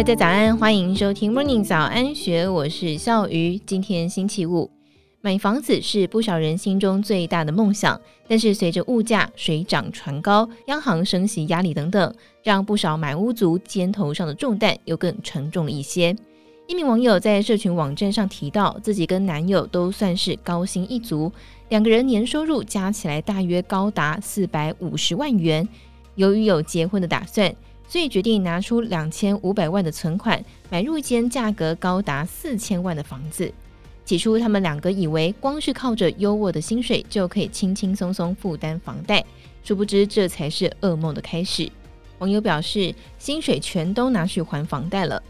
大家早安，欢迎收听 Morning 早安学，我是笑鱼。今天星期五，买房子是不少人心中最大的梦想，但是随着物价水涨船高、央行升息压力等等，让不少买屋族肩头上的重担又更沉重了一些。一名网友在社群网站上提到，自己跟男友都算是高薪一族，两个人年收入加起来大约高达四百五十万元。由于有结婚的打算，所以决定拿出两千五百万的存款，买入一间价格高达四千万的房子。起初，他们两个以为光是靠着优渥的薪水就可以轻轻松松负担房贷，殊不知这才是噩梦的开始。网友表示，薪水全都拿去还房贷了。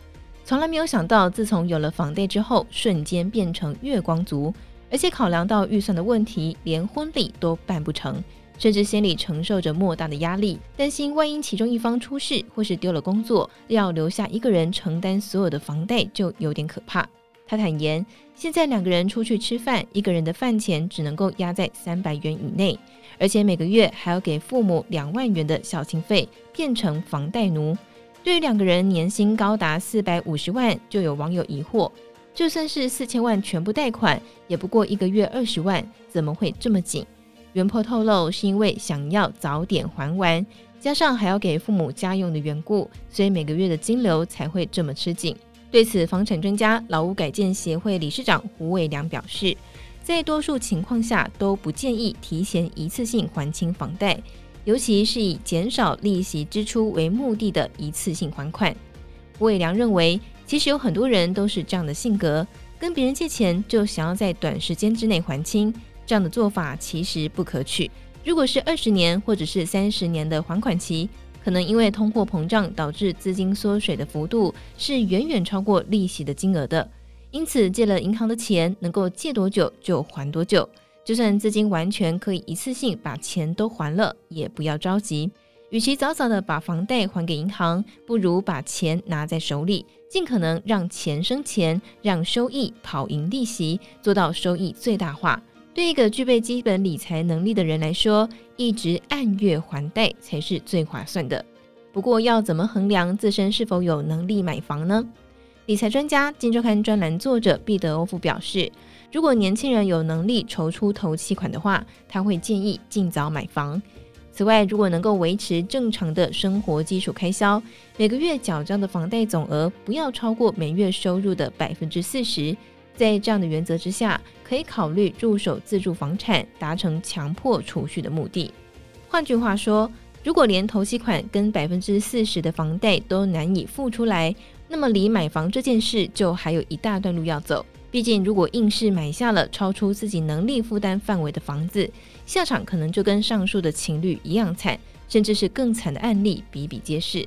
从来没有想到，自从有了房贷之后，瞬间变成月光族，而且考量到预算的问题，连婚礼都办不成，甚至心里承受着莫大的压力，担心万一其中一方出事或是丢了工作，要留下一个人承担所有的房贷，就有点可怕。他坦言，现在两个人出去吃饭，一个人的饭钱只能够压在三百元以内，而且每个月还要给父母两万元的孝亲费，变成房贷奴。对于两个人年薪高达四百五十万，就有网友疑惑：就算是四千万全部贷款，也不过一个月二十万，怎么会这么紧？原 PO 透露是因为想要早点还完，加上还要给父母家用的缘故，所以每个月的金流才会这么吃紧。对此，房产专家、老屋改建协会理事长胡伟良表示，在多数情况下都不建议提前一次性还清房贷。尤其是以减少利息支出为目的的一次性还款，胡伟良认为，其实有很多人都是这样的性格，跟别人借钱就想要在短时间之内还清，这样的做法其实不可取。如果是二十年或者是三十年的还款期，可能因为通货膨胀导致资金缩水的幅度是远远超过利息的金额的，因此借了银行的钱，能够借多久就还多久。就算资金完全可以一次性把钱都还了，也不要着急。与其早早的把房贷还给银行，不如把钱拿在手里，尽可能让钱生钱，让收益跑赢利息，做到收益最大化。对一个具备基本理财能力的人来说，一直按月还贷才是最划算的。不过，要怎么衡量自身是否有能力买房呢？理财专家、金周刊专栏作者毕德欧夫表示。如果年轻人有能力筹出头期款的话，他会建议尽早买房。此外，如果能够维持正常的生活基础开销，每个月缴交的房贷总额不要超过每月收入的百分之四十。在这样的原则之下，可以考虑入手自住房产，达成强迫储蓄的目的。换句话说，如果连头期款跟百分之四十的房贷都难以付出来，那么离买房这件事就还有一大段路要走。毕竟，如果硬是买下了超出自己能力负担范围的房子，下场可能就跟上述的情侣一样惨，甚至是更惨的案例比比皆是。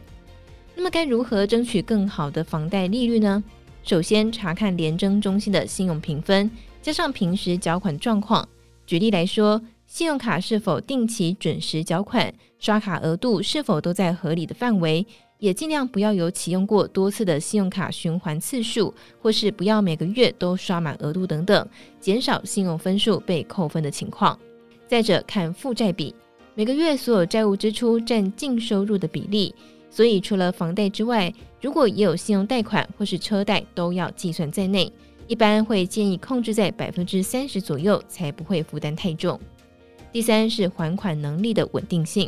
那么，该如何争取更好的房贷利率呢？首先，查看联征中心的信用评分，加上平时缴款状况。举例来说，信用卡是否定期准时缴款，刷卡额度是否都在合理的范围。也尽量不要有启用过多次的信用卡循环次数，或是不要每个月都刷满额度等等，减少信用分数被扣分的情况。再者，看负债比，每个月所有债务支出占净收入的比例。所以，除了房贷之外，如果也有信用贷款或是车贷，都要计算在内。一般会建议控制在百分之三十左右，才不会负担太重。第三是还款能力的稳定性。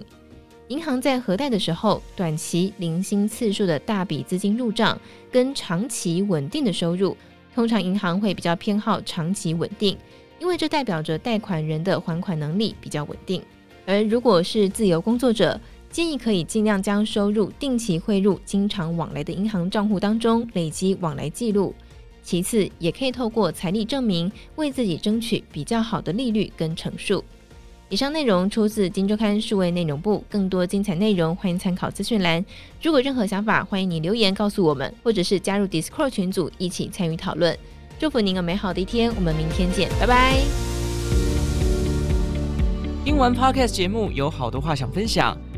银行在核贷的时候，短期零星次数的大笔资金入账，跟长期稳定的收入，通常银行会比较偏好长期稳定，因为这代表着贷款人的还款能力比较稳定。而如果是自由工作者，建议可以尽量将收入定期汇入经常往来的银行账户当中，累积往来记录。其次，也可以透过财力证明，为自己争取比较好的利率跟成数。以上内容出自《金周刊》数位内容部，更多精彩内容欢迎参考资讯栏。如果任何想法，欢迎你留言告诉我们，或者是加入 Discord 群组一起参与讨论。祝福您有美好的一天，我们明天见，拜拜。听完 Podcast 节目，有好多话想分享，